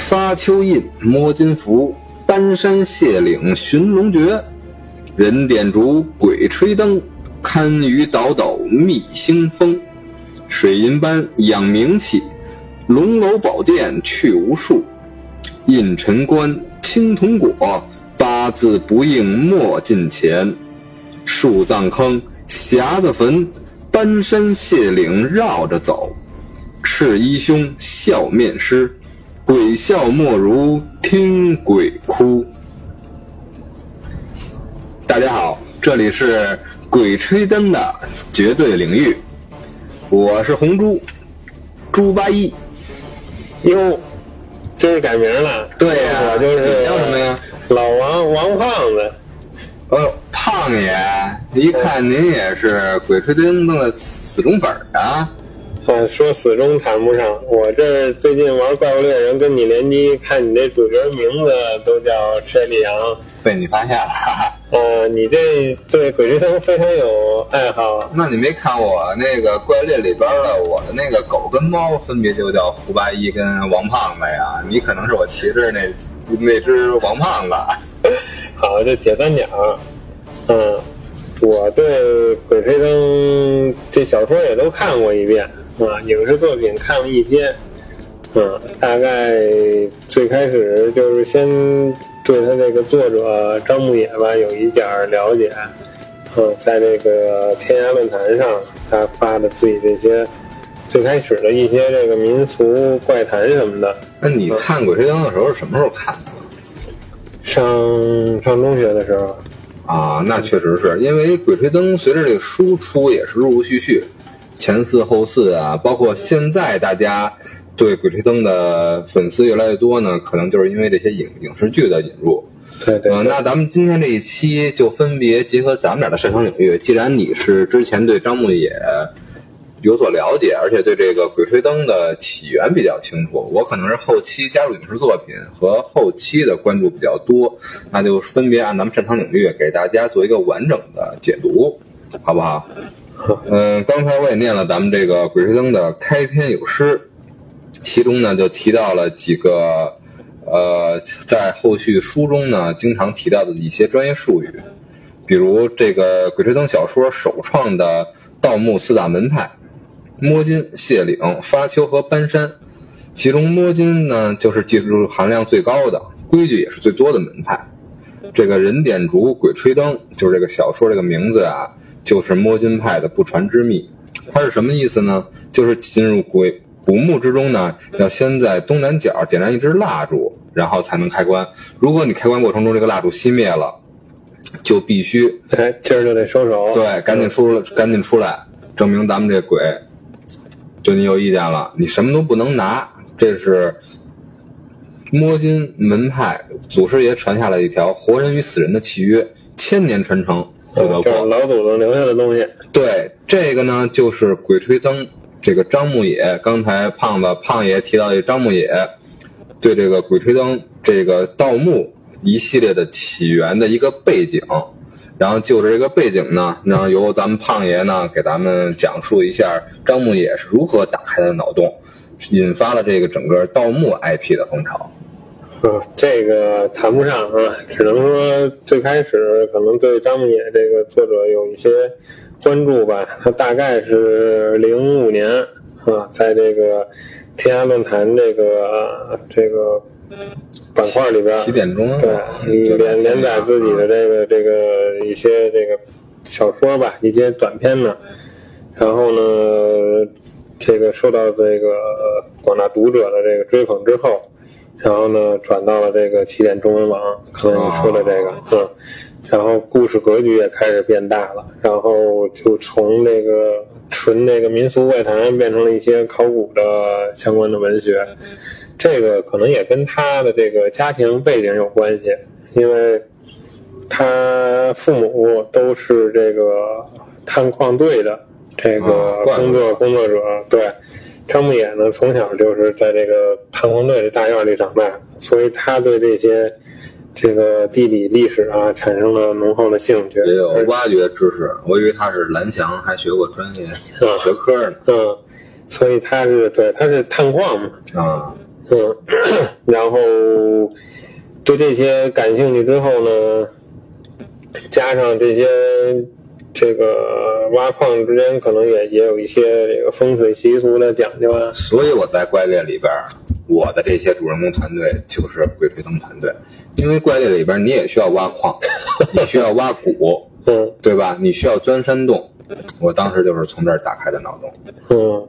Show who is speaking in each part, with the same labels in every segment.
Speaker 1: 发丘印，摸金符，搬山卸岭寻龙诀，人点烛，鬼吹灯，堪舆倒斗觅星风。水银般养名气，龙楼宝殿去无数。印尘官青铜果，八字不应莫近前。树葬坑，匣子坟，搬山卸岭绕着走。赤衣兄，笑面师，鬼笑莫如听鬼哭。大家好，这里是《鬼吹灯》的绝对领域，我是红猪，猪八一。
Speaker 2: 哟，这是改名了。
Speaker 1: 对呀、
Speaker 2: 我就是
Speaker 1: 你叫什么呀？
Speaker 2: 老王王胖子。
Speaker 1: 哦，胖爷，一看您也是《鬼吹灯》的死忠粉儿啊。
Speaker 2: 啊，说死忠谈不上，我这最近玩怪物猎人跟你联机，看你这主角名字都叫山里昂，
Speaker 1: 被你发现了，哈哈。
Speaker 2: 呃，你这对鬼吹灯非常有爱好啊。
Speaker 1: 那你没看我那个怪猎里边的我的那个狗跟猫分别就叫胡八一跟王胖子呀？你可能是我骑着那那只王胖子。
Speaker 2: 好，这铁三角，嗯，我对鬼吹灯这小说也都看过一遍啊，影视作品看了一些，嗯，大概最开始就是先对他这个作者张牧野吧有一点了解，嗯，在这个天涯论坛上他发的自己这些最开始的一些这个民俗怪谈什么的，
Speaker 1: 那你看《鬼吹灯》的时候是什么时候看的？
Speaker 2: 上上中学的时候。
Speaker 1: 啊，那确实是因为《鬼吹灯》随着这个书出也是陆陆续续，前四后四啊，包括现在大家对《鬼吹灯》的粉丝越来越多呢，可能就是因为这些影影视剧的引入。嗯，
Speaker 2: 对对对
Speaker 1: 那咱们今天这一期就分别结合咱们俩的擅长领域。既然你是之前对张牧野有所了解，而且对这个《鬼吹灯》的起源比较清楚，我可能是后期加入影视作品和后期的关注比较多，那就分别按咱们擅长领域给大家做一个完整的解读，好不好？嗯，刚才我也念了咱们这个《鬼吹灯》的开篇有诗，其中呢就提到了几个。呃，在后续书中呢，经常提到的一些专业术语，比如这个《鬼吹灯》小说首创的盗墓四大门派：摸金、卸岭、发丘和搬山。其中摸金呢，就是技术含量最高的，规矩也是最多的门派。这个人点烛、鬼吹灯，就是这个小说这个名字啊，就是摸金派的不传之秘。它是什么意思呢？就是进入鬼古墓之中呢，要先在东南角点燃一支蜡烛，然后才能开棺。如果你开棺过程中这个蜡烛熄灭了，就必须
Speaker 2: 哎，今儿就得收手。
Speaker 1: 对赶紧出赶紧出来，证明咱们这鬼对你有意见了。你什么都不能拿，这是摸金门派祖师爷传下来一条活人与死人的契约，千年传承
Speaker 2: 这是。老祖宗留下的东西。
Speaker 1: 对，这个呢就是《鬼吹灯》这个张牧野，刚才胖子胖爷提到的张牧野对这个《鬼吹灯》这个盗墓一系列的起源的一个背景，然后就着这个背景呢，然后由咱们胖爷呢给咱们讲述一下张牧野是如何打开他的脑洞，引发了这个整个盗墓 IP 的风潮。
Speaker 2: 嗯，这个谈不上啊，只能说最开始可能对张牧野这个作者有一些关注吧。他大概是零五年啊，在这个天涯论坛这个这个板块里边，
Speaker 1: 起点中
Speaker 2: 对连连载自己的这个这个一些这个小说吧，一些短篇呢。然后呢，这个受到这个呃广大读者的这个追捧之后，然后呢转到了这个起点中文网，可能你说的这个，嗯，然后故事格局也开始变大了，然后就从这个纯这个民俗怪谈变成了一些考古的相关的文学。这个可能也跟他的这个家庭背景有关系，因为他父母都是这个探矿队的这个工作工作者。对，张牧野呢从小就是在这个探矿队的大院里长大，所以他对这些这个地理历史啊产生了浓厚的兴趣。
Speaker 1: 也有
Speaker 2: 而
Speaker 1: 挖掘知识，我以为他是蓝翔，还学过专业学科呢。
Speaker 2: 嗯，所以他是对他是探矿嘛，
Speaker 1: 啊，
Speaker 2: 嗯，然后对这些感兴趣之后呢，加上这些这个挖矿之间可能也也有一些这个风水习俗的讲究啊。
Speaker 1: 所以我在怪猎里边，我的这些主人公团队就是鬼吹灯团队，因为怪猎里边你也需要挖矿，你需要挖谷，
Speaker 2: 嗯
Speaker 1: 对吧？你需要钻山洞。我当时就是从这儿打开的脑洞。
Speaker 2: 嗯，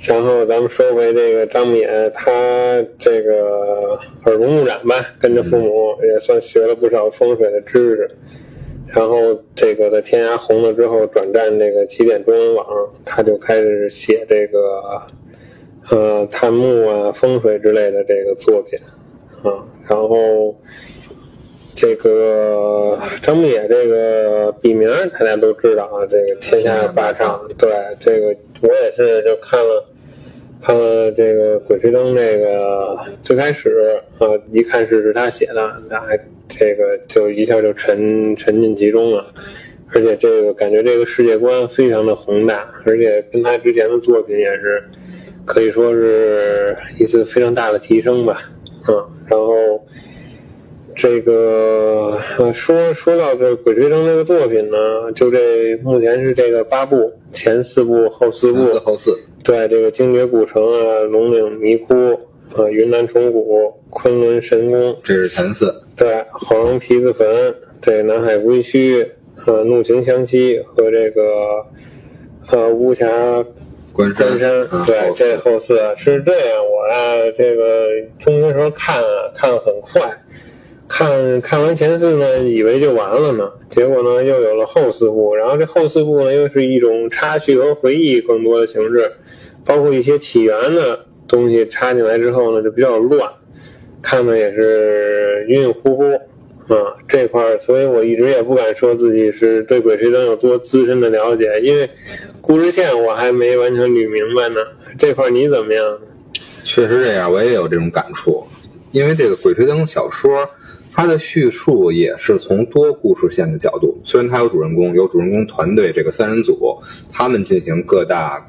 Speaker 2: 然后咱们说回这个张敏，他这个耳濡目染吧，跟着父母也算学了不少风水的知识。然后这个在天涯红了之后，转战这个起点中文网，他就开始写这个呃探墓啊、风水之类的这个作品啊。然后这个张牧野这个笔名大家都知道啊，这个天下霸唱，对这个我也是就看了看了这个《鬼吹灯》这个最开始啊，一看是是他写的，那这个就一下就沉沉浸其中了。而且这个感觉这个世界观非常的宏大，而且跟他之前的作品也是可以说是一次非常大的提升吧。嗯，然后这个呃说说到这《鬼吹灯》这个作品呢，就这目前是这个八部，前四部后四部
Speaker 1: 前四，后四，
Speaker 2: 对这个精绝古城啊、龙岭迷窟啊、云南虫谷、昆仑神宫，
Speaker 1: 这是前四。
Speaker 2: 对黄龙皮子坟、这南海归墟、呃怒晴湘西和这个呃巫峡
Speaker 1: 关山，
Speaker 2: 关山，
Speaker 1: 嗯
Speaker 2: 对，
Speaker 1: 后
Speaker 2: 这后四是这样。我啊，这个中学时候看啊，看很快，看看完前四呢，以为就完了呢，结果呢又有了后四部，然后这后四部呢又是一种插叙和回忆更多的形式，包括一些起源的东西插进来之后呢，就比较乱，看的也是晕晕乎乎。啊，这块儿，所以我一直也不敢说自己是对《鬼吹灯》有多资深的了解，因为故事线我还没完全捋明白呢。这块你怎么样？
Speaker 1: 确实这样，我也有这种感触。因为这个《鬼吹灯》小说，它的叙述也是从多故事线的角度，虽然它有主人公，有主人公团队这个三人组，他们进行各大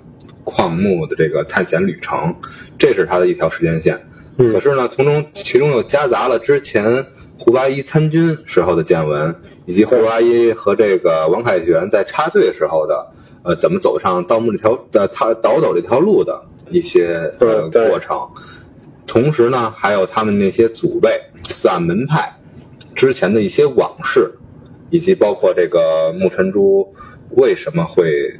Speaker 1: 矿墓的这个探险旅程，这是它的一条时间线。
Speaker 2: 嗯
Speaker 1: 可是呢，从中其中又夹杂了之前胡八一参军时候的见闻，以及胡八一和这个王凯旋在插队时候的呃怎么走上盗墓这条呃他倒走这条路的一些呃过程。同时呢，还有他们那些祖辈四暗门派之前的一些往事，以及包括这个木尘珠为什么会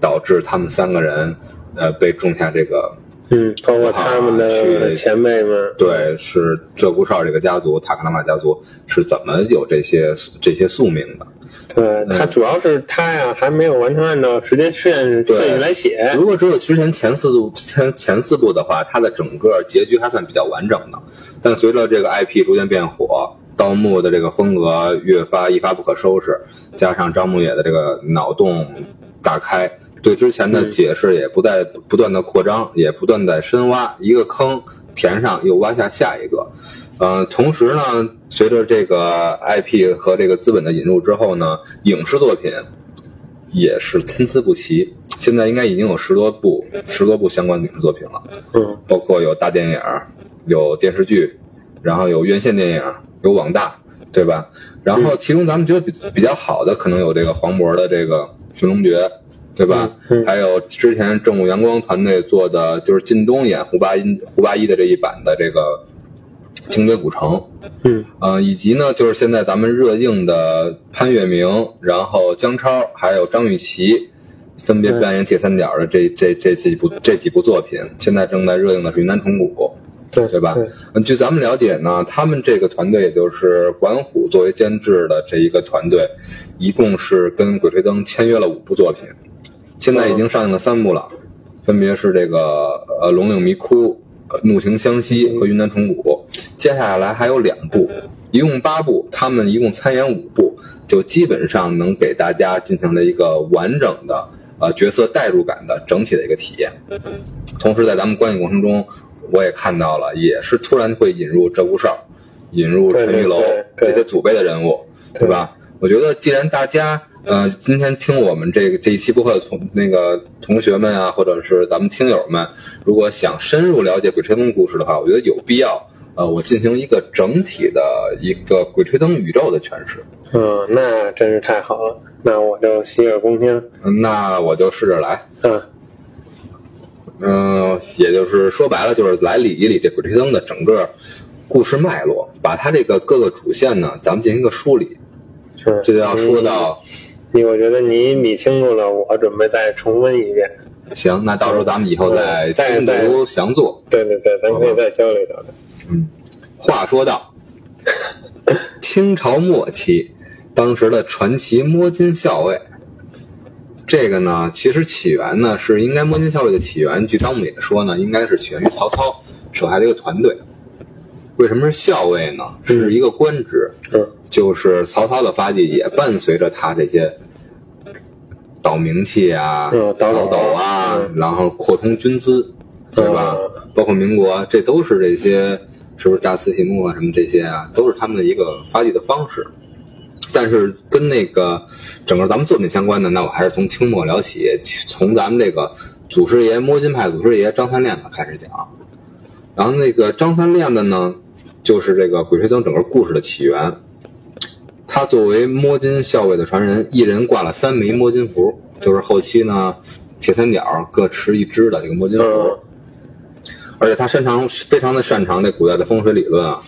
Speaker 1: 导致他们三个人呃被种下这个
Speaker 2: 嗯，包括他们的
Speaker 1: 去
Speaker 2: 前辈们，
Speaker 1: 对，是鹧鸪哨这个家族，塔克拉玛家族是怎么有这些这些宿命的？
Speaker 2: 对他主要是他呀还没有完全按照时间顺
Speaker 1: 对
Speaker 2: 顺序来写。
Speaker 1: 如果只有之前前四部前前四部的话，它的整个结局还算比较完整的。但随着这个 IP 逐渐变火，盗墓的这个风格越发一发不可收拾，加上张牧野的这个脑洞大开，对之前的解释也不再不断的扩张，也不断在深挖，一个坑填上又挖下下一个。呃，同时呢，随着这个 IP 和这个资本的引入之后呢，影视作品也是参差不齐。现在应该已经有十多部十多部相关的影视作品了，
Speaker 2: 嗯
Speaker 1: 包括有大电影，有电视剧，然后有院线电影，有网大，对吧？然后其中咱们觉得比比较好的，可能有这个黄渤的这个《寻龙诀》，对吧？还有之前正午阳光团队做的，就是靳东演胡八一胡八一的这一版的这个《精绝古城》，
Speaker 2: 嗯。
Speaker 1: 呃，以及呢，就是现在咱们热映的潘粤明，然后姜超，还有张雨绮，分别扮演铁三角的这这这几部这几部作品，现在正在热映的是《云南虫谷》，
Speaker 2: 对
Speaker 1: 对吧
Speaker 2: 对？
Speaker 1: 嗯，据咱们了解呢，他们这个团队也就是管虎作为监制的这一个团队，一共是跟鬼吹灯签约了五部作品，现在已经上映了三部了，分别是这个呃《龙岭迷窟》、呃《怒晴湘西》和《云南虫谷》，接下来还有两部，一共八部，他们一共参演五部，就基本上能给大家进行了一个完整的呃角色代入感的整体的一个体验。同时，在咱们观影过程中，我也看到了，也是突然会引入鹧鸪哨，引入陈玉楼这些祖辈的人物，对吧？我觉得既然大家呃，今天听我们这个这一期播客的同那个同学们啊，或者是咱们听友们，如果想深入了解《鬼吹灯》故事的话，我觉得有必要，呃，我进行一个整体的一个《鬼吹灯》宇宙的诠释。
Speaker 2: 嗯，那真是太好了，那我就洗耳恭听。
Speaker 1: 嗯，那我就试着来。
Speaker 2: 嗯
Speaker 1: 嗯，也就是说白了，就是来理一理这《鬼吹灯》的整个故事脉络，把它这个各个主线呢，咱们进行一个梳理。
Speaker 2: 是，
Speaker 1: 这就要说到，
Speaker 2: 你我觉得你理清楚了，我准备再重温一遍。
Speaker 1: 行，那到时候咱们以后再
Speaker 2: 嗯再
Speaker 1: 详做。
Speaker 2: 对对对，咱们可以再交流交流。
Speaker 1: 嗯，话说到清朝末期，当时的传奇摸金校尉，这个呢，其实起源呢是应该摸金校尉的起源，据张牧野说呢，应该是起源于曹操手下的一个团队。为什么是校尉呢？是一个官职，
Speaker 2: 嗯
Speaker 1: 就是曹操的发迹也伴随着他这些倒名气啊、
Speaker 2: 嗯倒斗
Speaker 1: 倒斗啊，
Speaker 2: 嗯
Speaker 1: 然后扩充军资，对吧？
Speaker 2: 嗯
Speaker 1: 包括民国，这都是这些是不是大慈禧墓啊什么这些啊，都是他们的一个发迹的方式。但是跟那个整个咱们作品相关的，那我还是从清末聊起，从咱们这个祖师爷摸金派祖师爷张三链子开始讲。然后那个张三链子呢，就是这个《鬼吹灯》整个故事的起源。他作为摸金校尉的传人，一人挂了三枚摸金符，就是后期呢铁三角各持一支的这个摸金符。
Speaker 2: 嗯
Speaker 1: 而且他擅长非常的擅长这古代的风水理论啊，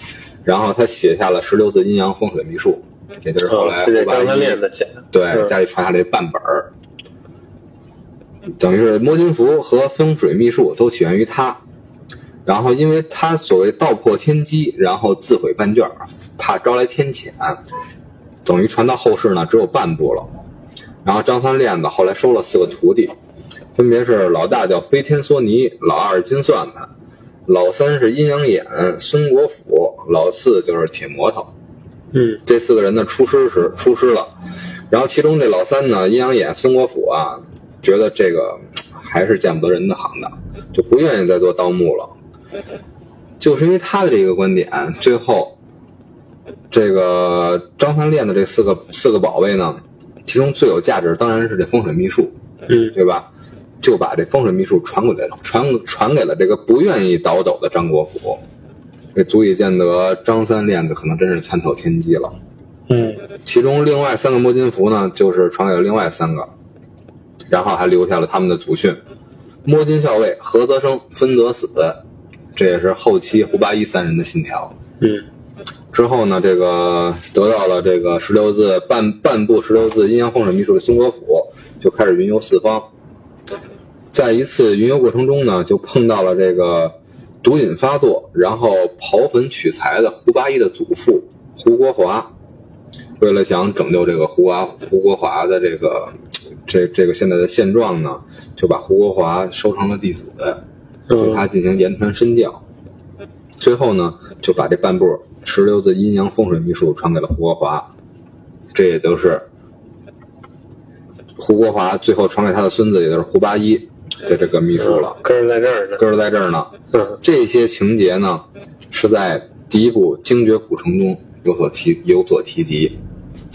Speaker 1: 然后他写下了十六字阴阳风水秘术，也就是后来
Speaker 2: 张三链子写的。
Speaker 1: 对
Speaker 2: 嗯
Speaker 1: 家里传下来半本儿，等于是摸金符和风水秘术都起源于他。然后，因为他所谓道破天机，然后自毁半卷儿，怕招来天谴，等于传到后世呢只有半部了。然后张三链子后来收了四个徒弟，分别是老大叫飞天梭尼，老二金算盘，老三是阴阳眼孙国府，老四就是铁魔头。
Speaker 2: 嗯
Speaker 1: 这四个人呢出师时出师了，然后其中这老三呢，阴阳眼孙国府啊，觉得这个还是见不得人的行当，就不愿意再做盗墓了。就是因为他的这个观点，最后这个张三练的这四个四个宝贝呢，其中最有价值当然是这风水秘术，
Speaker 2: 嗯
Speaker 1: 对吧？就把这风水秘术传给了传传给了这个不愿意倒斗的张国府，这足以见得张三链子可能真是参透天机了。
Speaker 2: 嗯
Speaker 1: 其中另外三个摸金符呢，就是传给了另外三个，然后还留下了他们的祖训：摸金校尉合则生，分则死。这也是后期胡八一三人的信条。
Speaker 2: 嗯
Speaker 1: 之后呢，这个得到了这个十六字半半部十六字阴阳风水秘术的孙国府，就开始云游四方。在一次云游过程中呢，就碰到了这个毒瘾发作，然后刨坟取材的胡八一的祖父胡国华。为了想拯救这个胡华胡国华的这个这这个现在的现状呢，就把胡国华收成了弟子，对他进行言传身教。最后呢，就把这半部十六字阴阳风水秘术传给了胡国华，这也就是胡国华最后传给他的孙子，也就是胡八一的这个秘书了。
Speaker 2: 根儿在这儿呢。
Speaker 1: 根儿在这儿呢。
Speaker 2: 嗯
Speaker 1: 这些情节呢，是在第一部《精绝古城》中有所提有所提及，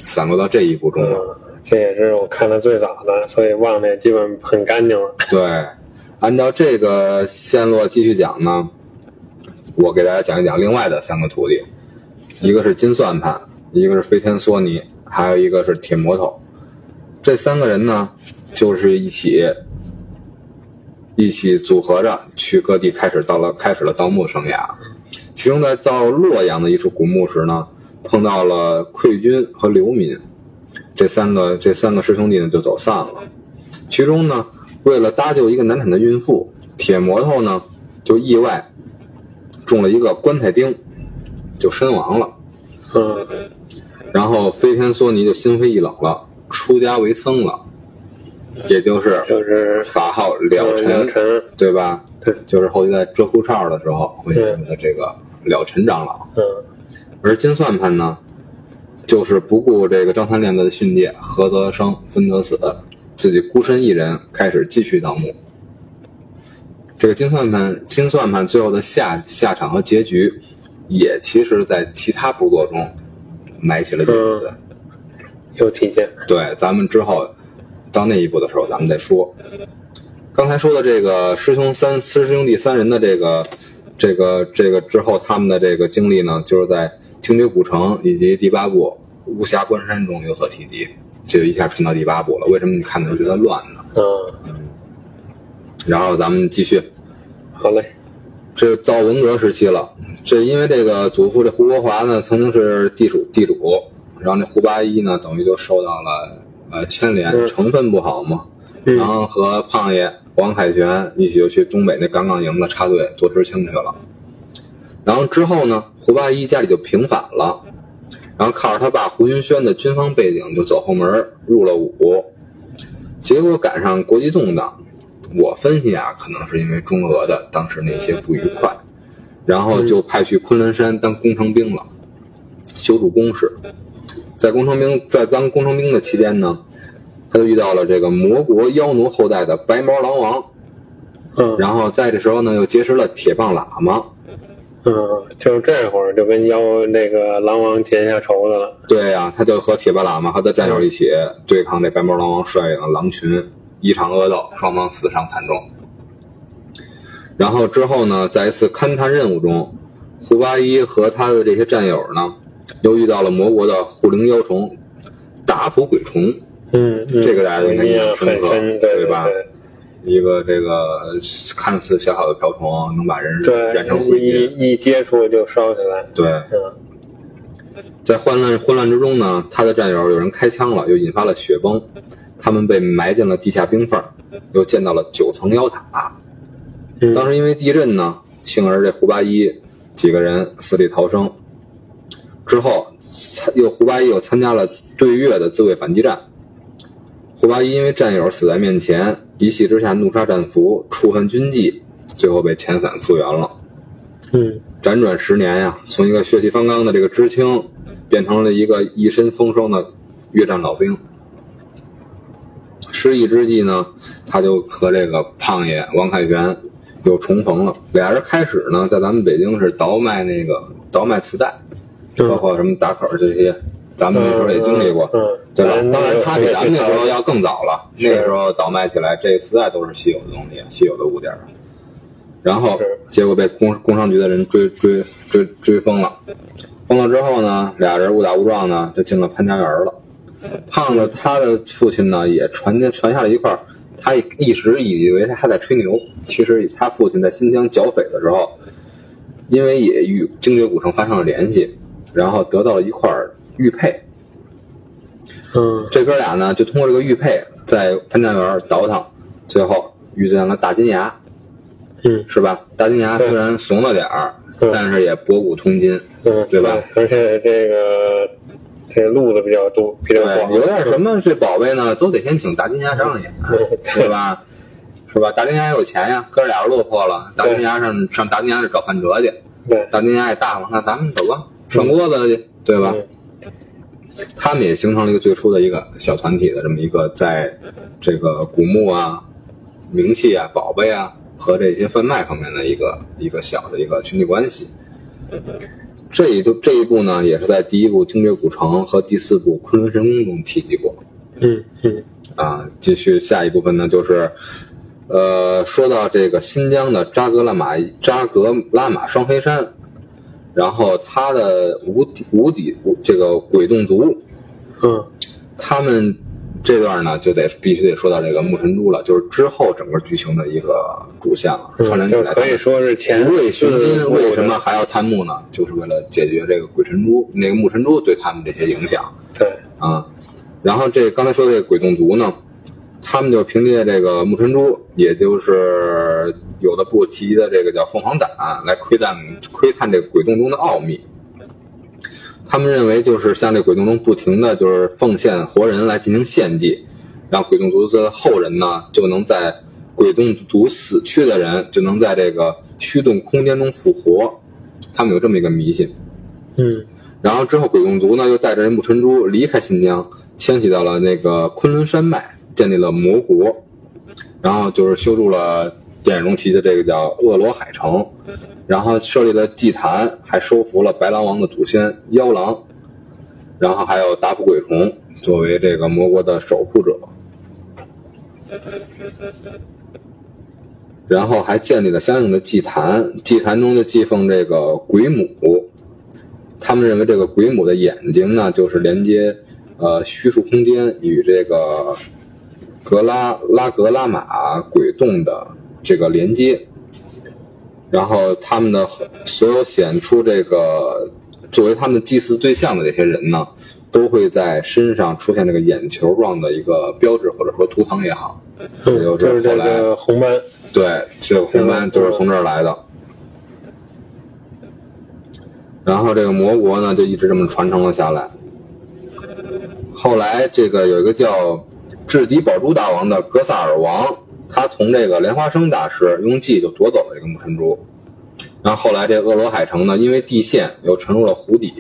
Speaker 1: 散落到这一部中了。
Speaker 2: 嗯，这也是我看的最早的，所以忘的也基本很干净了。
Speaker 1: 对，按照这个线路继续讲呢，我给大家讲一讲另外的三个徒弟，一个是金算盘，一个是飞天梭尼，还有一个是铁魔头。这三个人呢，就是一起一起组合着去各地开始到了开始了盗墓生涯。其中在造洛阳的一处古墓时呢，碰到了溃军和流民，这三个这三个师兄弟呢就走散了。其中呢，为了搭救一个难产的孕妇，铁魔头呢就意外中了一个棺材钉，就身亡了。
Speaker 2: 嗯
Speaker 1: 然后飞天梭尼就心灰意冷了，出家为僧了，也就是
Speaker 2: 就是
Speaker 1: 法号了尘。对吧？
Speaker 2: 对，
Speaker 1: 就是后期在遮夫哨的时候会用的这个了尘长老。
Speaker 2: 嗯
Speaker 1: 而金算盘呢，就是不顾这个张三链子的训诫，合则生，分则死，自己孤身一人开始继续盗墓。这个金算盘，金算盘最后的下下场和结局，也其实在其他部作中埋起了影子。
Speaker 2: 有体现。
Speaker 1: 对，咱们之后到那一步的时候，咱们再说。刚才说的这个师兄三师兄弟三人的这个这个这个之后，他们的这个经历呢，就是在《精绝古城》以及第八部《无暇关山》中有所提及。这就一下传到第八部了。为什么你看的时候觉得乱呢？
Speaker 2: 嗯，
Speaker 1: 然后咱们继续，
Speaker 2: 好嘞。
Speaker 1: 这到文革时期了。这因为这个祖父这胡国华呢，曾经是地主地主，然后这胡八一呢，等于就受到了呃牵连，
Speaker 2: 嗯
Speaker 1: 成分不好嘛。
Speaker 2: 嗯
Speaker 1: 然后和胖爷王凯旋一起就去东北那杠杠营子插队做知青去了。然后之后呢，胡八一家里就平反了，然后靠着他爸胡云轩的军方背景就走后门入了伍，结果赶上国际动荡。我分析啊，可能是因为中俄的当时那些不愉快，然后就派去昆仑山当工程兵了，修筑工事。在工程兵在当工程兵的期间呢，他就遇到了这个魔国妖奴后代的白毛狼王，
Speaker 2: 嗯
Speaker 1: 然后在这时候呢又结识了铁棒喇嘛。
Speaker 2: 嗯，就这会儿就跟妖那个狼王结下仇的了。
Speaker 1: 对呀、他就和铁棒喇嘛和他战友一起对抗这白毛狼王率领的狼群，一场恶斗，双方死伤惨重。然后之后呢，在一次勘探任务中，胡八一和他的这些战友呢，又遇到了魔国的护灵妖虫达普鬼虫，
Speaker 2: 嗯，嗯
Speaker 1: 这个大家应该印象深刻
Speaker 2: 对
Speaker 1: 吧？一个这个看似小小的瓢虫，能把人
Speaker 2: 对
Speaker 1: 燃成灰烬。
Speaker 2: 一一接触就烧起来。
Speaker 1: 对，
Speaker 2: 嗯
Speaker 1: 在混乱混乱之中呢，他的战友有人开枪了，又引发了雪崩，他们被埋进了地下冰缝，又见到了九层妖塔。
Speaker 2: 嗯
Speaker 1: 当时因为地震呢，幸而这胡八一几个人死里逃生。之后，参又胡八一又参加了对越的自卫反击战。胡八一因为战友死在面前，一气之下怒杀战俘，触犯军纪，最后被遣返复员了。
Speaker 2: 嗯
Speaker 1: 辗转十年呀，从一个血气方刚的这个知青，变成了一个一身风霜的越战老兵。失意之际呢，他就和这个胖爷王凯旋又重逢了。俩人开始呢，在咱们北京是倒卖那个倒卖磁带，包括什么打口这些，咱们那时候也经历过，
Speaker 2: 嗯，
Speaker 1: 对吧？当然，他比咱们那时候要更早了。那个时候倒卖起来，这磁带都是稀有的东西，稀有的物件。然后结果被工工商局的人追追追追封了，封了之后呢，俩人误打误撞呢就进了潘家园了。胖子他的父亲呢也传见传下了一块儿，他一时以为他在吹牛，其实他父亲在新疆剿匪的时候，因为也与精绝古城发生了联系，然后得到了一块玉佩。
Speaker 2: 嗯
Speaker 1: 这哥俩呢就通过这个玉佩在潘家园倒腾，最后遇见了大金牙，
Speaker 2: 嗯
Speaker 1: 是吧？大金牙虽然怂了点儿，
Speaker 2: 嗯
Speaker 1: 但是也博古通今，
Speaker 2: 嗯，
Speaker 1: 对吧？
Speaker 2: 而且这个这个路子比较多，比较广，
Speaker 1: 有点什么这宝贝呢，都得先请大金牙长长眼，
Speaker 2: 嗯
Speaker 1: 对吧？是吧？大金牙有钱呀，哥俩落魄了，大金牙上上大金牙那找范哲去，
Speaker 2: 对，
Speaker 1: 大金牙也大方，那咱们走吧，涮锅子去，对吧？
Speaker 2: 嗯
Speaker 1: 他们也形成了一个最初的一个小团体的这么一个，在这个古墓啊、名器啊、宝贝啊和这些贩卖方面的一个一个小的一个群体关系。这一部这一步呢，也是在第一部《精绝古城》和第四部《昆仑神宫》中提及过。
Speaker 2: 嗯嗯
Speaker 1: 啊，继续下一部分呢，就是，呃，说到这个新疆的扎格拉玛扎格拉玛双黑山，然后他的无底无底这个鬼洞族，
Speaker 2: 嗯
Speaker 1: 他们这段呢就得必须得说到这个木神珠了，就是之后整个剧情的一个主线了，串联起来。
Speaker 2: 可以说是前
Speaker 1: 五位雄
Speaker 2: 四部
Speaker 1: 金为什么还要探墓呢？就是为了解决这个鬼神珠那个木神珠对他们这些影响。
Speaker 2: 对，
Speaker 1: 啊。然后这刚才说的这个鬼洞族呢，他们就凭借这个木神珠，也就是有的部提的这个叫凤凰胆，来窥探窥探这个鬼洞中的奥秘。他们认为，就是像这鬼洞中不停的就是奉献活人来进行献祭，让鬼洞族的后人呢，就能在鬼洞族死去的人就能在这个虚洞空间中复活。他们有这么一个迷信。
Speaker 2: 嗯
Speaker 1: 然后之后，鬼洞族呢又带着这木尘珠离开新疆，迁徙到了那个昆仑山脉，建立了魔国，然后就是修筑了电影中提的这个叫恶罗海城，然后设立了祭坛，还收服了白狼王的祖先妖狼，然后还有达普鬼虫，作为这个魔国的守护者，然后还建立了相应的祭坛，祭坛中就祭奉这个鬼母。他们认为这个鬼母的眼睛呢，就是连接呃虚数空间与这个格拉拉格拉玛鬼洞的这个连接。然后他们的所有显出这个作为他们祭祀对象的这些人呢，都会在身上出现这个眼球状的一个标志或者说图腾也好，
Speaker 2: 嗯，
Speaker 1: 就
Speaker 2: 就是这个红斑，
Speaker 1: 对，这个红斑就是从这儿来的。然后这个魔国呢，就一直这么传承了下来。后来这个有一个叫智敌宝珠大王的格萨尔王，他从这个莲花生大师用计就夺走了这个木尘珠。然后后来这恶罗海城呢，因为地陷又沉入了湖底，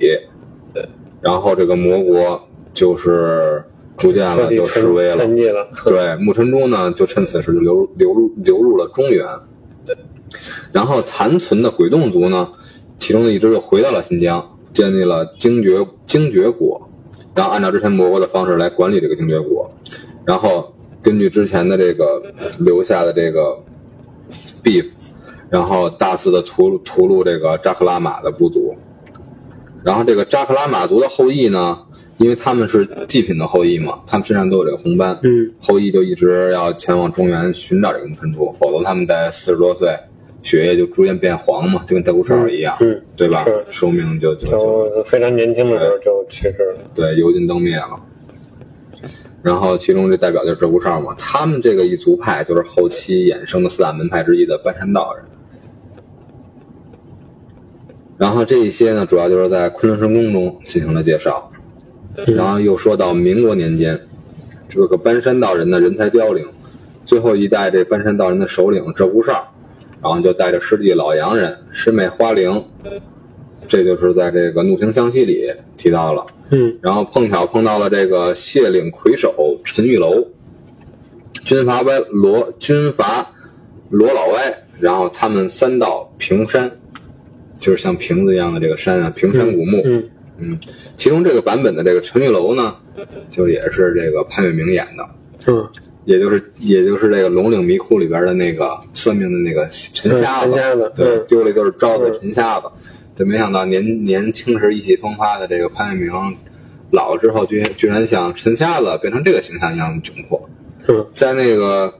Speaker 1: 然后这个魔国就是逐渐了就失威了。
Speaker 2: 了。
Speaker 1: 对，木尘珠呢，就趁此时就流入流入流入了中原。然后残存的鬼洞族呢，其中的一支又回到了新疆，建立了精绝精绝国，然后按照之前魔国的方式来管理这个精绝国，然后根据之前的这个留下的这个 beef，然后大肆的屠屠戮这个扎克拉玛的部族，然后这个扎克拉玛族的后裔呢，因为他们是祭品的后裔嘛，他们身上都有这个红斑，
Speaker 2: 嗯，
Speaker 1: 后裔就一直要前往中原寻找这个木尘珠，否则他们在四十多岁，血液就逐渐变黄嘛，就跟鹧鸪哨一样，
Speaker 2: 嗯，
Speaker 1: 对吧？寿命就就就
Speaker 2: 就非常年轻的时候就去世了。
Speaker 1: 对油尽灯灭了。然后其中这代表就是鹧鸪哨嘛，他们这个一族派就是后期衍生的四大门派之一的半山道人。然后这一些呢，主要就是在昆仑神宫中进行了介绍。然后又说到民国年间，这个搬山道人的人才凋零，最后一代这搬山道人的首领鹧鸪哨，然后就带着师弟老洋人、师妹花灵，这就是在这个《怒晴湘西》里提到了。
Speaker 2: 嗯
Speaker 1: 然后碰巧碰到了这个谢岭魁首陈玉楼，军阀歪罗军阀罗老歪，然后他们三道平山，就是像瓶子一样的这个山啊，平山古墓。
Speaker 2: 嗯
Speaker 1: 嗯，其中这个版本的这个陈玉楼呢，就也是这个潘粤明演的，
Speaker 2: 嗯，
Speaker 1: 也就是也就是这个《龙岭迷窟》里边的那个算命的那个陈瞎子，对，
Speaker 2: 嗯
Speaker 1: 丢了就是招的
Speaker 2: 嗯
Speaker 1: 陈瞎子。这没想到年年轻时意气风发的这个潘粤明，老了之后居居然像陈瞎子变成这个形象一样的窘迫。
Speaker 2: 嗯
Speaker 1: 在那个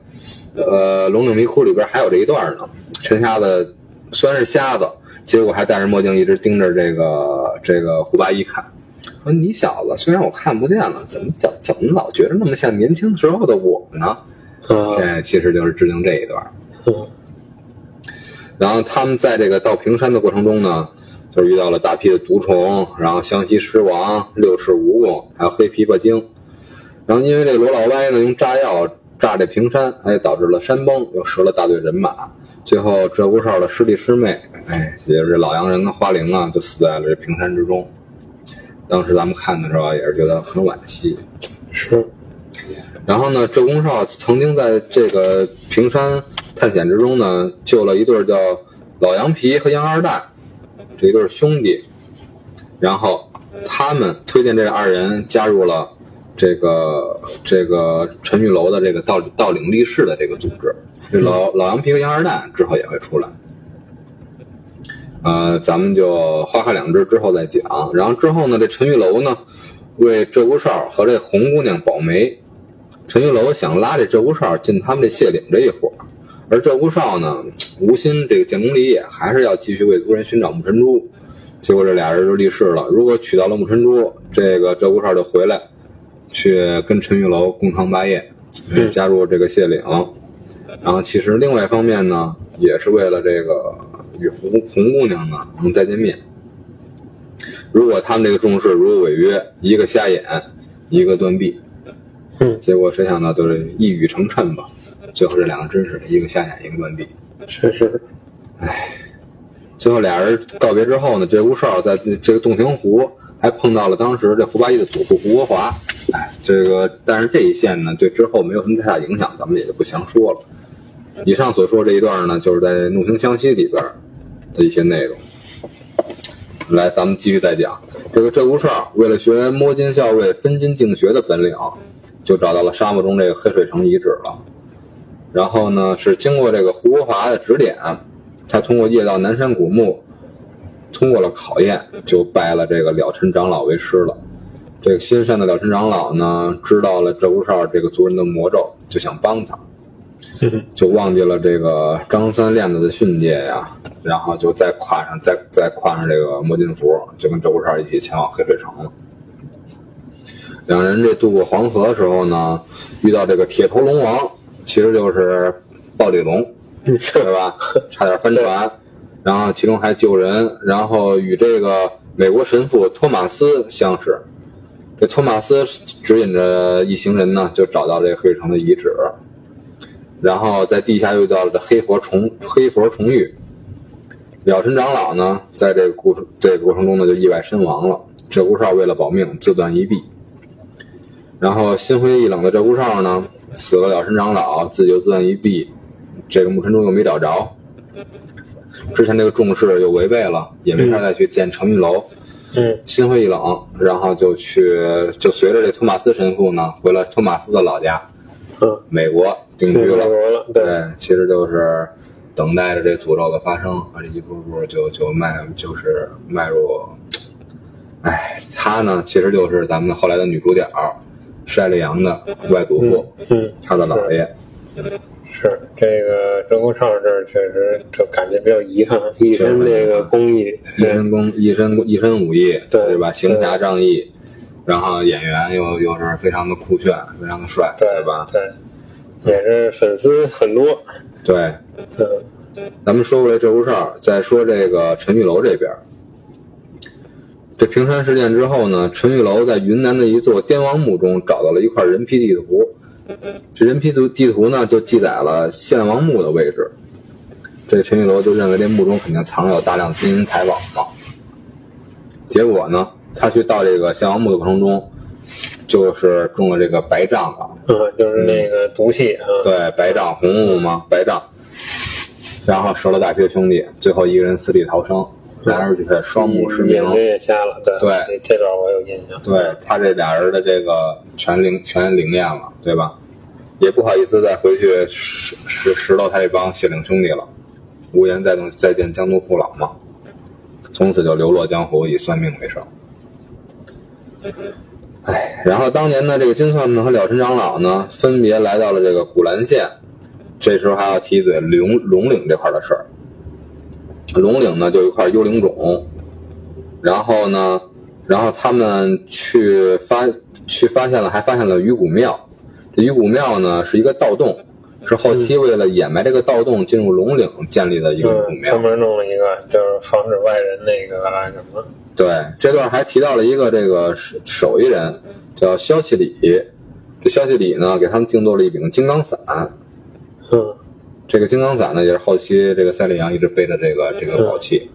Speaker 1: 呃《龙岭迷窟》里边还有这一段呢，陈瞎子虽然是瞎子，结果还戴着墨镜一直盯着这个这个胡八一看。说你小子虽然我看不见了，怎么怎怎么老觉得那么像年轻时候的我呢？
Speaker 2: 啊
Speaker 1: 现在其实就是致敬这一段。
Speaker 2: 嗯
Speaker 1: 然后他们在这个到平山的过程中呢，就是遇到了大批的毒虫，然后湘西狮王、六翅蜈蚣，还有黑琵琶精。然后因为这罗老歪呢用炸药炸这平山，哎，导致了山崩，又折了大队人马。最后鹧鸪哨的师弟师妹，哎，也就是这老洋人的花灵啊，就死在了这平山之中。当时咱们看的时候啊也是觉得很惋惜。
Speaker 2: 是
Speaker 1: 然后呢，鹧鸪哨曾经在这个平山探险之中呢，救了一对儿叫老羊皮和羊二蛋这一对兄弟，然后他们推荐这二人加入了这个这个陈玉楼的这个道道领力士的这个组织。这老老羊皮和羊二蛋之后也会出来。呃，咱们就花开两只之后再讲。然后之后呢，这陈玉楼呢，为鹧鸪哨和这红姑娘保媒。陈玉楼想拉这鹧鸪哨进他们这谢岭这一伙儿，而鹧鸪哨呢，无心这个建功立业，还是要继续为族人寻找木尘珠。结果这俩人就立誓了，如果取到了木尘珠，这个鹧鸪哨就回来，去跟陈玉楼共创霸业，
Speaker 2: 嗯
Speaker 1: 加入这个谢岭。然后其实另外一方面呢，也是为了这个与红红姑娘呢能再见面。如果他们这个重视如果违约，一个瞎眼，一个断臂。
Speaker 2: 嗯
Speaker 1: 结果谁想到就是一语成谶吧，最后这两个知识一个瞎眼，一个断臂。
Speaker 2: 确实
Speaker 1: 最后俩人告别之后呢，这吴少在这个洞庭湖还碰到了当时这胡八一的祖父胡国华。哎，这个但是这一线呢，对之后没有什么太大影响，咱们也就不详说了。以上所说这一段呢，就是在《怒晴湘西》里边的一些内容。来，咱们继续再讲这个鹧鸪哨，为了学摸金校尉分金定穴的本领，就找到了沙漠中这个黑水城遗址了。然后呢，是经过这个胡国华的指点，他通过夜到南山古墓，通过了考验，就拜了这个了尘长老为师了。这个心善的了尘长老呢，知道了鹧鸪哨这个族人的魔咒，就想帮他，就忘记了这个张三链子的训诫呀，然后就再跨上，再再跨上这个摸金符，就跟鹧鸪哨一起前往黑水城了。两人这渡过黄河的时候呢，遇到这个铁头龙王，其实就是暴鲤龙，对吧？差点翻船，然后其中还救人，然后与这个美国神父托马斯相识。这托马斯指引着一行人呢，就找到这黑水城的遗址，然后在地下遇到了这黑佛重黑佛重遇。了尘长老呢，在这个故事这个过程中呢，就意外身亡了。鹧鸪哨为了保命，自断一臂。然后心灰意冷的鹧鸪哨呢，死了了神长老，自己就自断一臂，这个木尘中又没找着，之前这个重视又违背了，也没法再去见程玉楼，
Speaker 2: 嗯。
Speaker 1: 心灰意冷，然后就去就随着这托马斯神父呢，回了托马斯的老家
Speaker 2: 嗯，
Speaker 1: 美国定居了
Speaker 2: 美。国了，对，
Speaker 1: 对，其实就是等待着这诅咒的发生，而这一步步就就迈就是迈入，哎，他呢其实就是咱们后来的女主角单立阳的外祖父，
Speaker 2: 嗯，
Speaker 1: 他的姥爷。
Speaker 2: 是这个鹧鸪哨这儿确实就感觉比较遗憾，一身那个工艺，
Speaker 1: 一身工，一身一身武艺，
Speaker 2: 对
Speaker 1: 吧？行侠仗义，然后演员又又是非常的酷炫，非常的帅，
Speaker 2: 对
Speaker 1: 吧？
Speaker 2: 对，也是粉丝很多，
Speaker 1: 对，
Speaker 2: 嗯
Speaker 1: 咱们说回来鹧鸪哨，再说这个陈玉楼这边。这平山事件之后呢，陈玉楼在云南的一座滇王墓中找到了一块人皮地图。这人皮图地图呢，就记载了献王墓的位置。这陈玉楼就认为这墓中肯定藏有大量金银财宝嘛。结果呢，他去到这个献王墓的过程中，就是中了这个白瘴了。
Speaker 2: 嗯，就是那个毒气啊，
Speaker 1: 对，白瘴红木嘛，白瘴，然后折了大批的兄弟，最后一个人死里逃生，然而却双目失明
Speaker 2: 眼。睛也瞎了，对
Speaker 1: 对
Speaker 2: 这这段我有印象，
Speaker 1: 对他这俩人的这个全灵全灵验了，对吧？也不好意思再回去拾拾拾掇他这帮血领兄弟了，无颜再动再见江东父老嘛。从此就流落江湖，以算命为生。哎，然后当年呢，这个金算盘和了尘长老呢，分别来到了这个古兰县。这时候还要提一嘴龙龙岭这块的事儿。龙岭呢，就有一块幽灵冢，然后呢，然后他们去发去发现了，还发现了鱼骨庙。这鱼骨庙呢，是一个盗洞，是后期为了掩埋这个盗洞进入龙岭建立的一个鱼骨
Speaker 2: 嗯，
Speaker 1: 庙
Speaker 2: 专。门弄了一个，就是防止外人那个什么，
Speaker 1: 对，这段还提到了一个这个手手艺人，叫萧其礼。这萧其礼呢，给他们定做了一柄金刚伞。
Speaker 2: 嗯
Speaker 1: 这个金刚伞呢，也是后期这个赛利扬一直背着这个这个宝器。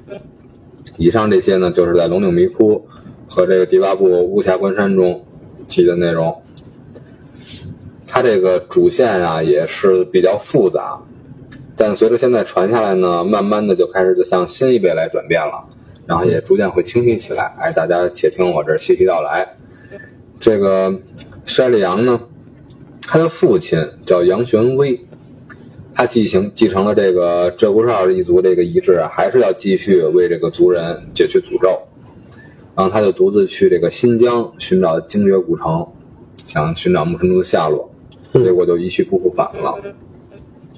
Speaker 1: 以上这些呢，就是在龙岭迷窟和这个第八部巫峡关山中记的内容。它这个主线啊也是比较复杂，但随着现在传下来呢，慢慢的就开始向新一辈来转变了，然后也逐渐会清晰起来。哎，大家且听我这细细道来。这个单立阳呢，他的父亲叫杨玄威，他继承继承了这个鹧鸪哨一族这个遗志啊，还是要继续为这个族人解去诅咒。然后他就独自去这个新疆寻找精绝古城，想寻找木尘族的下落，结果就一去不复返了。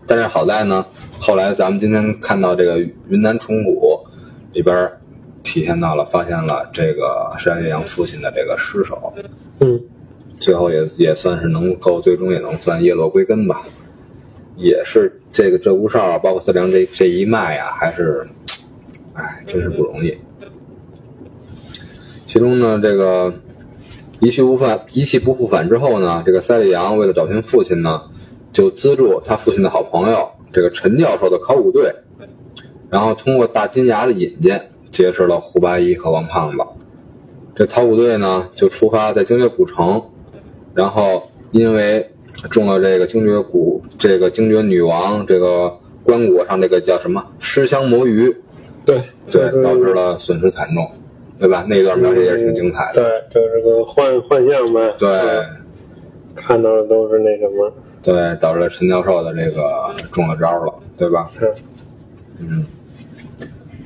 Speaker 1: 但是好在呢，后来咱们今天看到这个云南虫谷里边体现到了，发现了这个山岳阳父亲的这个尸首，
Speaker 2: 嗯
Speaker 1: 最后也也算是能够，最终也能算叶落归根吧。也是这个鹧鸪哨啊，包括四良这这一脉呀、还是，哎，真是不容易。其中呢，这个一去不返，一去不复返之后呢，这个塞利扬为了找寻父亲呢，就资助他父亲的好朋友这个陈教授的考古队，然后通过大金牙的引荐，结识了胡八一和王胖子。这考古队呢，就出发在精绝古城，然后因为中了这个精绝古这个精绝女王这个棺椁上这个叫什么尸香魔鱼，
Speaker 2: 对
Speaker 1: 对，导致了损失惨重。对吧？那一段描写也是挺精彩的。
Speaker 2: 对，就是个幻幻象呗。
Speaker 1: 对
Speaker 2: 嗯看到的都是那什么，
Speaker 1: 对，导致了陈教授的这个中了招了，对吧？
Speaker 2: 是，
Speaker 1: 嗯。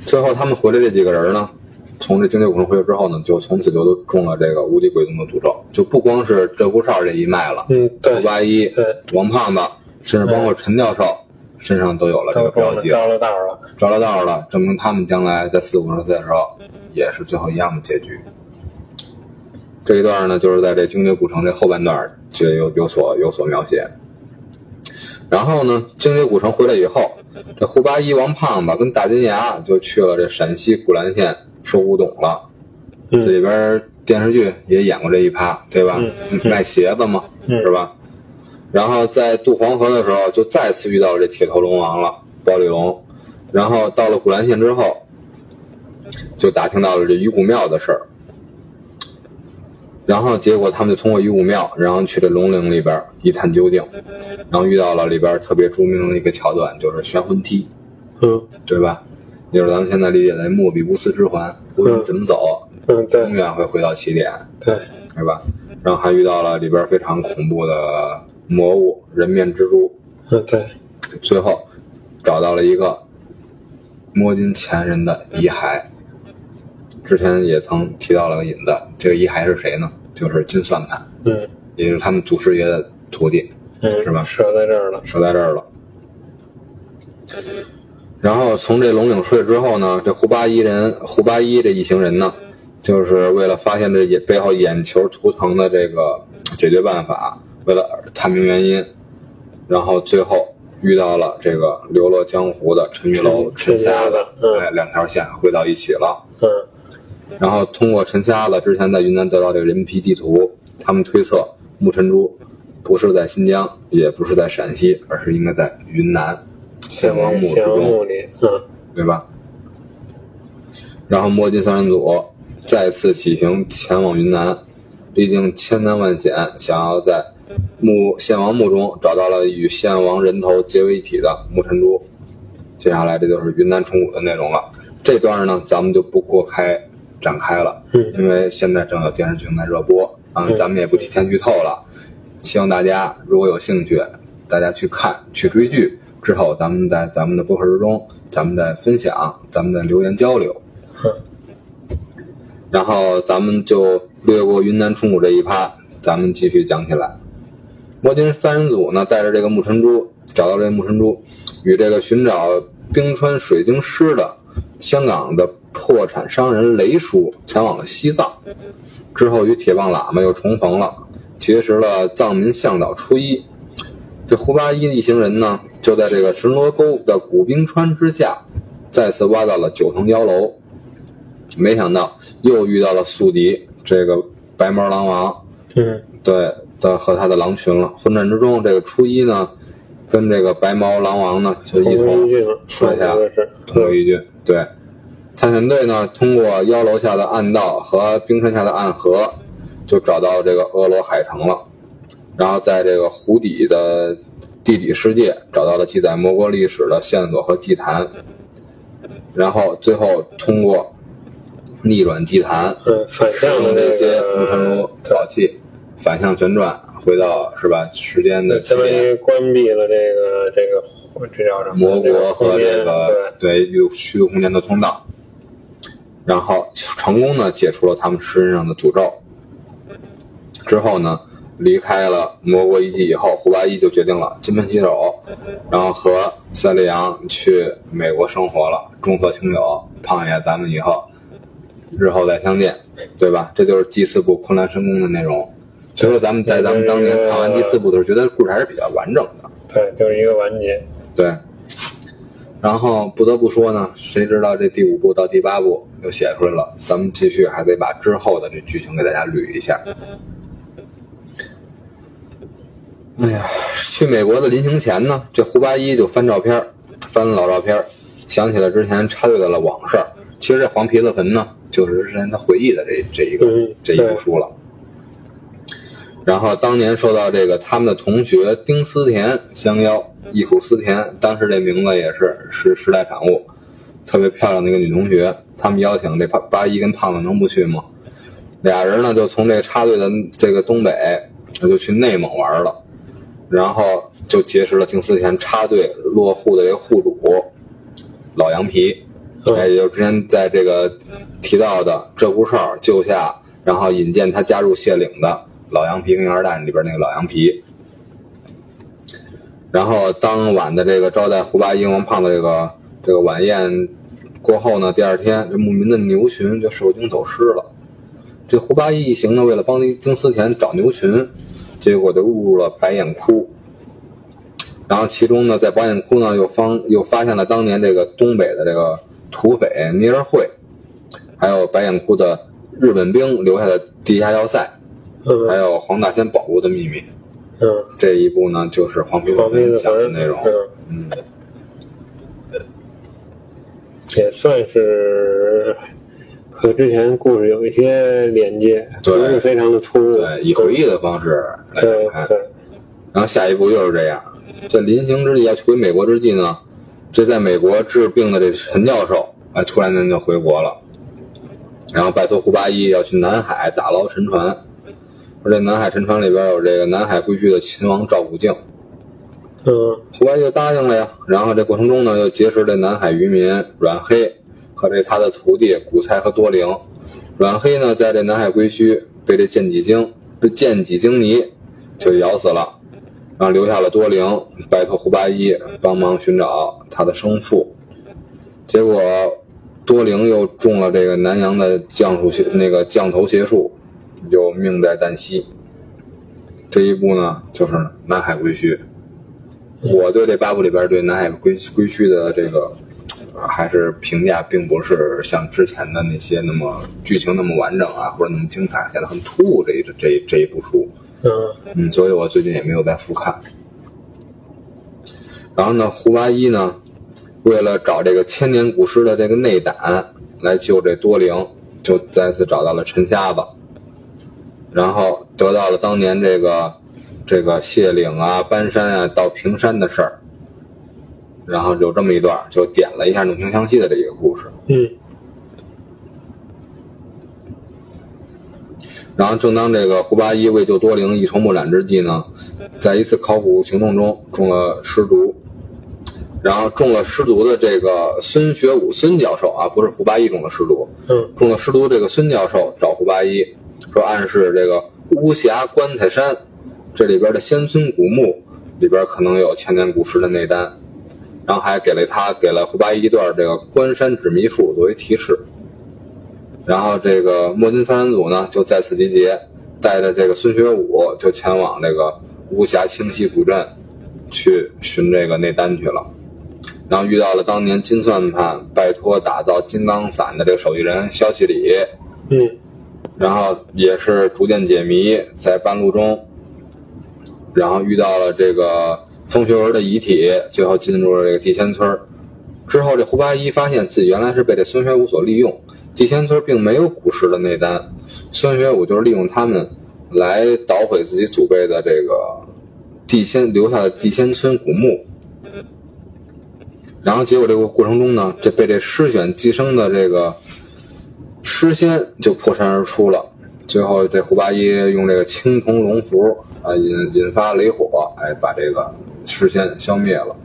Speaker 1: 最后他们回来这几个人呢，从这精绝古城回去之后呢，就从此就都中了这个无敌鬼宗的诅咒，就不光是鹧鸪哨这一脉了，
Speaker 2: 嗯，对
Speaker 1: 胡，八一、
Speaker 2: 对，
Speaker 1: 王胖子，甚至包括陈教授身上都有了这个标记，
Speaker 2: 着了道了。
Speaker 1: 着了道了，证明他们将来在四五十岁的时候也是最后一样的结局。这一段呢，就是在这精绝古城这后半段就有有所有所描写。然后呢，精绝古城回来以后，这胡八一、王胖子跟大金牙就去了这陕西古兰县收古董了。这
Speaker 2: 嗯
Speaker 1: 里边电视剧也演过这一趴，对吧？
Speaker 2: 嗯
Speaker 1: 卖鞋子嘛，
Speaker 2: 嗯
Speaker 1: 是吧？然后在渡黄河的时候，就再次遇到了这铁头龙王了，包里龙。然后到了古兰县之后，就打听到了这鱼骨庙的事儿。然后结果他们就通过鱼骨庙，然后去这龙陵里边一探究竟，然后遇到了里边特别著名的一个桥段，就是悬魂梯，
Speaker 2: 嗯
Speaker 1: 对吧？也就是咱们现在理解的莫比乌斯之环，无论怎么走，
Speaker 2: 嗯，对
Speaker 1: 永远会回到起点。
Speaker 2: 对，
Speaker 1: 是吧？然后还遇到了里边非常恐怖的魔物人面蜘蛛，
Speaker 2: 嗯对，
Speaker 1: 最后找到了一个摸金前人的遗骸。之前也曾提到了个引子，这个遗骸是谁呢？就是金算盘，
Speaker 2: 嗯
Speaker 1: 也就是他们祖师爷的徒弟，
Speaker 2: 嗯，
Speaker 1: 是吧
Speaker 2: 折在这儿了。
Speaker 1: 守在这儿了。然后从这龙岭出去之后呢，这胡八一人，胡八一这一行人呢，就是为了发现这眼背后眼球图腾的这个解决办法，为了探明原因，然后最后遇到了这个流落江湖的陈玉楼、陈
Speaker 2: 陈
Speaker 1: 瞎子哎，两条线汇到一起了。
Speaker 2: 嗯。
Speaker 1: 然后通过陈瞎子之前在云南得到这个人皮地图，他们推测木尘珠不是在新疆，也不是在陕西，而是应该在云南献王墓之中，
Speaker 2: 嗯
Speaker 1: 对吧？然后摸金三人组再次起行前往云南，历经千难万险，想要在墓献王墓中找到了与献王人头结为一体的木尘珠。接下来这就是云南虫谷的内容了。这段呢，咱们就不过开展开了，
Speaker 2: 嗯
Speaker 1: 因为现在正有电视剧正在热播啊，
Speaker 2: 嗯
Speaker 1: 咱们也不提前剧透了。希望大家如果有兴趣，大家去看去追剧之后，咱们在咱们的播客之中，咱们再分享，咱们再留言交流。
Speaker 2: 嗯
Speaker 1: 然后咱们就略过云南虫谷这一趴，咱们继续讲起来。摸金三人组呢，带着这个木尘珠找到这木尘珠，与这个寻找冰川水晶师的香港的破产商人雷叔前往了西藏，之后与铁棒喇嘛又重逢了，结识了藏民向导初一。这胡八一一行人呢，就在这个神罗沟的古冰川之下，再次挖到了九层妖楼。没想到又遇到了宿敌这个白毛狼王，
Speaker 2: 嗯
Speaker 1: 对的和他的狼群了。混战之中，这个初一呢，跟这个白毛狼王呢就一同说一下同归于尽。对，探险队呢通过妖楼下的暗道和冰川下的暗河，就找到这个俄罗海城了。然后在这个湖底的地底世界找到了记载魔国历史的线索和祭坛，然后最后通过逆转祭坛，
Speaker 2: 嗯，反
Speaker 1: 使
Speaker 2: 向的
Speaker 1: 用这些
Speaker 2: 个
Speaker 1: 木尘珠宝器，反向旋转回到是吧时间的起
Speaker 2: 相当
Speaker 1: 点。
Speaker 2: 于关闭了这个这个这叫什么？
Speaker 1: 魔国和这个对有虚度空间的通道，然后成功的解除了他们身上的诅咒。之后呢，离开了魔国遗迹以后，胡八一就决定了金盆洗手，然后和赛利扬去美国生活了，重色轻友。胖爷，咱们以后日后再相见，对吧？这就是第四部《昆仑神宫》的内容。所以说，咱们在咱们当年看完第四部的时候，觉得故事还是比较完整的。
Speaker 2: 对，就是一个完结。
Speaker 1: 对，然后不得不说呢，谁知道这第五部到第八部又写出来了，咱们继续还得把之后的这剧情给大家捋一下。哎呀，去美国的临行前呢，这胡八一就翻照片，翻老照片，想起了之前插队的了往事。其实这黄皮子坟呢，就是之前他回忆的这这一个、
Speaker 2: 嗯
Speaker 1: 这一部书了。然后当年受到这个他们的同学丁思甜相邀，忆苦思甜，当时这名字也是时时代产物。特别漂亮的一个女同学，他们邀请这八八一跟胖子能不去吗？俩人呢就从这插队的这个东北，就去内蒙玩了，然后就结识了丁思甜插队落户的这个户主老羊皮，哎，也就是之前在这个提到的鹧鸪哨救下，然后引荐他加入谢岭的老羊皮跟二蛋里边那个老羊皮。然后当晚的这个招待胡八一、王胖子这个这个晚宴过后呢，第二天这牧民的牛群就受惊走失了。这胡八一一行呢，为了帮丁思甜找牛群，结果就误入了白眼窟。然后其中呢，在白眼窟呢，又方又发现了当年这个东北的这个土匪聂尔会，还有白眼窟的日本兵留下的地下要塞，
Speaker 2: 嗯
Speaker 1: 还有黄大仙宝物的秘密。
Speaker 2: 嗯，
Speaker 1: 这一部呢，就是黄皮子讲的内容。
Speaker 2: 嗯，
Speaker 1: 嗯，
Speaker 2: 也算是和之前故事有一些连接，
Speaker 1: 对
Speaker 2: 不是非常的突兀。
Speaker 1: 对，以回忆的方式来
Speaker 2: 对
Speaker 1: 展然后下一步又是这样，这临行之际要去回美国之际呢，这在美国治病的这陈教授，哎，突然间就回国了，然后拜托胡八一要去南海打捞沉船，说这南海沉船里边有这个南海归墟的秦王赵古静，
Speaker 2: 嗯
Speaker 1: 胡八一就答应了呀。然后这过程中呢，又结识这南海渔民阮黑和这他的徒弟古猜和多灵。阮黑呢，在这南海归墟被这剑戟精被剑戟精尼就咬死了，然后留下了多灵，拜托胡八一帮忙寻找他的生父。结果多灵又中了这个南阳的降术邪那个降头邪术，就命在旦夕。这一部呢，就是南海归墟。我对这八部里边对南海归归墟的这个，还是评价并不是像之前的那些那么剧情那么完整啊，或者那么精彩，显得很突兀。这一这一这一部书，
Speaker 2: 嗯
Speaker 1: 嗯，所以我最近也没有再复看。然后呢，胡八一呢，为了找这个千年古尸的这个内胆来救这多灵，就再次找到了陈瞎子，然后得到了当年这个这个谢岭啊、搬山啊到平山的事儿，然后有这么一段，就点了一下永平湘西的这一个故事。
Speaker 2: 嗯。
Speaker 1: 然后，正当这个胡八一为救多灵一筹莫展之际呢，在一次考古行动中中了尸毒，然后中了尸毒的这个孙学武孙教授啊，不是胡八一中了尸毒，
Speaker 2: 嗯。
Speaker 1: 中了尸毒这个孙教授找胡八一说，暗示这个巫峡棺材山这里边的仙村古墓里边可能有千年古尸的内丹，然后还给了他给了胡八一一段这个关山指迷赋作为提示。然后这个墨金三人组呢就再次集结，带着这个孙学武就前往这个巫峡清溪古镇去寻这个内丹去了。然后遇到了当年金算盘拜托打造金刚伞的这个手艺人肖其礼，
Speaker 2: 嗯
Speaker 1: 然后也是逐渐解谜，在半路中，然后遇到了这个宋学文的遗体，最后进入了这个地仙村。之后，这胡八一发现自己原来是被这孙学武所利用，地仙村并没有古尸的内丹，孙学武就是利用他们来捣毁自己祖辈的这个地仙留下的地仙村古墓。然后结果这个过程中呢，这被这尸选寄生的这个尸仙就破山而出了。最后这胡八一用这个青铜龙符啊引引发雷火，哎，把这个事先消灭了。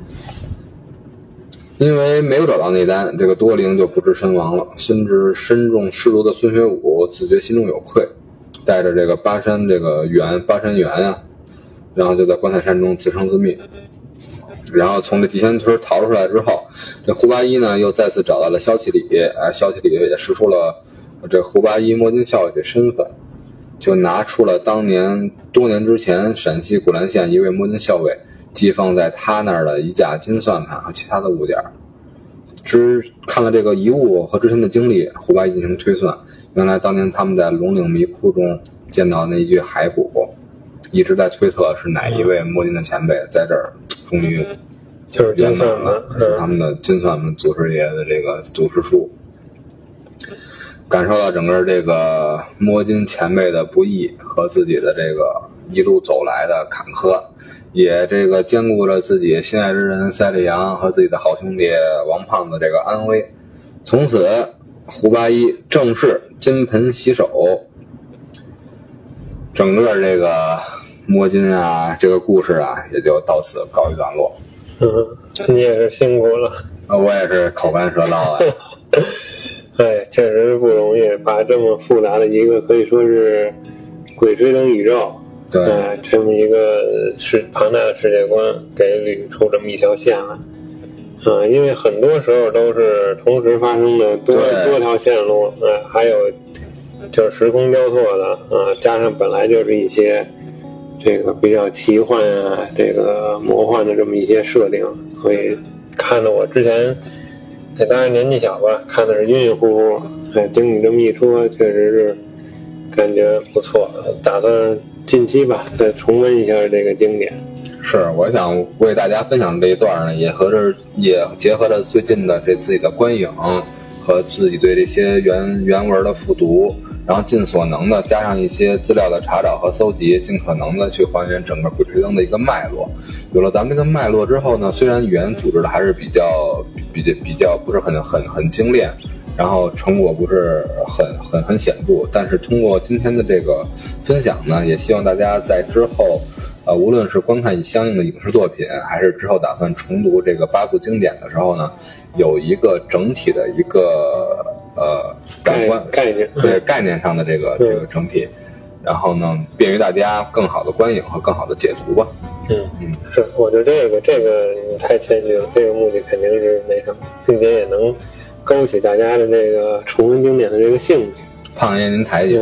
Speaker 1: 因为没有找到内丹，这个多灵就不治身亡了。深知身中尸毒的孙学武自觉心中有愧，带着这个巴山这个猿巴山猿呀、然后就在棺材山中自生自灭。然后从这地仙村逃出来之后，这胡八一呢又再次找到了萧启礼，哎，萧启礼也识出了这胡八一摸金校尉的身份，就拿出了当年多年之前陕西古兰县一位摸金校尉寄放在他那儿的一架金算盘和其他的物件儿。之看了这个遗物和之前的经历，胡八一进行推算，原来当年他们在龙岭迷窟中见到那一具骸骨，一直在推测是哪一位摸金的前辈在这儿终于
Speaker 2: 就是
Speaker 1: 圆满了，是他们的金算盘祖师爷的这个祖师书，感受到整个这个摸金前辈的不易和自己的这个一路走来的坎坷，也这个兼顾了自己心爱之人塞里扬和自己的好兄弟王胖子这个安危，从此胡八一正式金盆洗手，整个这个摸金啊，这个故事啊，也就到此告一段落。
Speaker 2: 嗯，你也是辛苦了。
Speaker 1: 啊，我也是口干舌燥啊。
Speaker 2: 哎，确实不容易，把这么复杂的一个可以说是鬼吹灯宇宙，
Speaker 1: 对，
Speaker 2: 哎，这么一个世庞大的世界观给捋出这么一条线来。啊，因为很多时候都是同时发生的多多条线路，啊，还有就是时空交错的，啊，加上本来就是一些这个比较奇幻啊，这个魔幻的这么一些设定，所以看的我之前，哎，当然年纪小吧，看的是晕晕乎乎，哎，听你这么一说，确实是感觉不错，打算近期吧再重温一下这个经典。
Speaker 1: 是，我想为大家分享这一段呢，也和这也结合着最近的这自己的观影和自己对这些原原文的复读，然后尽所能的加上一些资料的查找和搜集，尽可能的去还原整个《鬼吹灯》的一个脉络。有了咱们这个脉络之后呢，虽然语言组织的还是比较比较比较不是很很很精炼，然后成果不是很很很显著，但是通过今天的这个分享呢，也希望大家在之后。呃，无论是观看相应的影视作品，还是之后打算重读这个八部经典的时候呢，有一个整体的一个呃感官
Speaker 2: 概念，
Speaker 1: 对概念上的这个这个整体，然后呢，便于大家更好的观影和更好的解读吧。
Speaker 2: 嗯嗯，是，我觉得这个这个你太谦虚了，这个目的肯定是那什么，并且也能勾起大家的这个重温经典的这个兴趣。
Speaker 1: 胖爷，您抬举。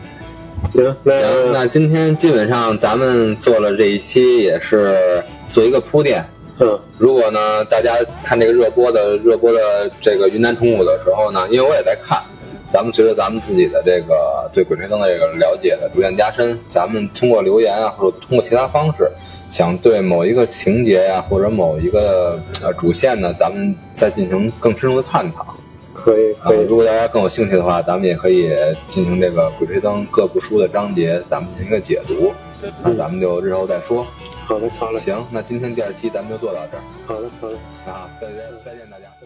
Speaker 2: 行，那
Speaker 1: 行，那今天基本上咱们做了这一期，也是做一个铺垫。
Speaker 2: 嗯，
Speaker 1: 如果呢，大家看这个热播的热播的这个云南虫谷的时候呢，因为我也在看，咱们随着咱们自己的这个对鬼吹灯的这个了解的逐渐加深，咱们通过留言啊，或者通过其他方式，想对某一个情节呀、或者某一个呃主线呢，咱们再进行更深入的探讨。
Speaker 2: 可以
Speaker 1: 啊
Speaker 2: 可以，，
Speaker 1: 如果大家更有兴趣的话，咱们也可以进行这个《鬼吹灯》各部书的章节，咱们进行一个解读。那咱们就日后再说。
Speaker 2: 好的好的
Speaker 1: 行，那今天第二期咱们就做到这儿
Speaker 2: 好的好嘞。
Speaker 1: 啊，再见再见大家。